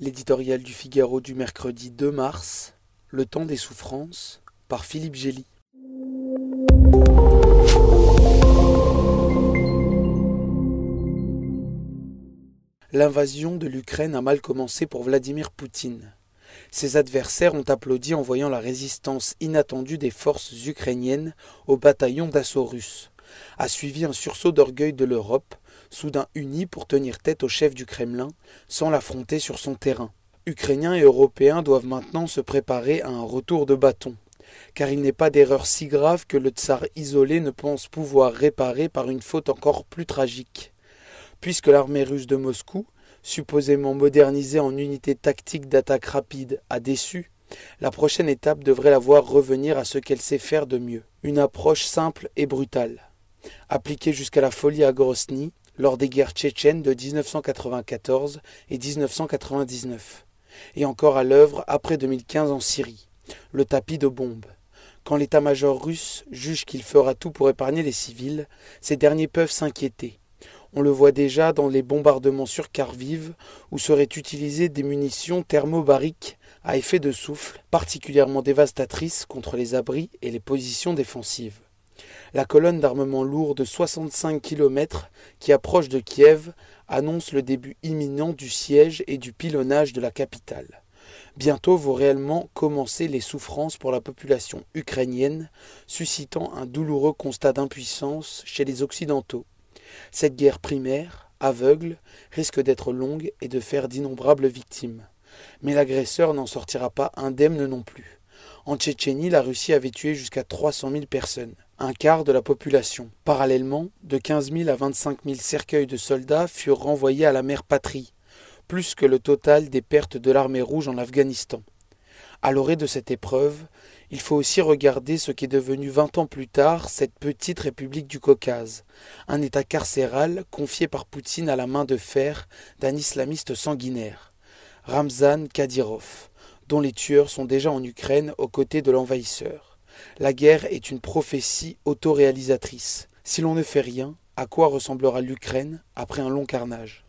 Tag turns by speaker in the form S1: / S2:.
S1: L'éditorial du Figaro du mercredi 2 mars, Le temps des souffrances, par Philippe Gély. L'invasion de l'Ukraine a mal commencé pour Vladimir Poutine. Ses adversaires ont applaudi en voyant la résistance inattendue des forces ukrainiennes au bataillon d'assaut russe. A suivi un sursaut d'orgueil de l'Europe, soudain unis pour tenir tête au chef du Kremlin, sans l'affronter sur son terrain. Ukrainiens et Européens doivent maintenant se préparer à un retour de bâton, car il n'est pas d'erreur si grave que le tsar isolé ne pense pouvoir réparer par une faute encore plus tragique. Puisque l'armée russe de Moscou, supposément modernisée en unité tactique d'attaque rapide, a déçu, la prochaine étape devrait la voir revenir à ce qu'elle sait faire de mieux, une approche simple et brutale. Appliquée jusqu'à la folie à Grosny, lors des guerres tchétchènes de 1994 et 1999, et encore à l'œuvre après 2015 en Syrie, le tapis de bombes. Quand l'état-major russe juge qu'il fera tout pour épargner les civils, ces derniers peuvent s'inquiéter. On le voit déjà dans les bombardements sur Kharkiv, où seraient utilisées des munitions thermobariques à effet de souffle, particulièrement dévastatrices contre les abris et les positions défensives. La colonne d'armement lourd de 65 km qui approche de Kiev annonce le début imminent du siège et du pilonnage de la capitale. Bientôt vont réellement commencer les souffrances pour la population ukrainienne, suscitant un douloureux constat d'impuissance chez les Occidentaux. Cette guerre primaire, aveugle, risque d'être longue et de faire d'innombrables victimes. Mais l'agresseur n'en sortira pas indemne non plus. En Tchétchénie, la Russie avait tué jusqu'à 300 000 personnes un quart de la population. Parallèlement, de 15 000 à 25 000 cercueils de soldats furent renvoyés à la mère patrie, plus que le total des pertes de l'armée rouge en Afghanistan. À l'orée de cette épreuve, il faut aussi regarder ce qui est devenu vingt ans plus tard cette petite république du Caucase, un État carcéral confié par Poutine à la main de fer d'un islamiste sanguinaire, Ramzan Kadyrov, dont les tueurs sont déjà en Ukraine aux côtés de l'envahisseur. La guerre est une prophétie autoréalisatrice. Si l'on ne fait rien, à quoi ressemblera l'Ukraine après un long carnage?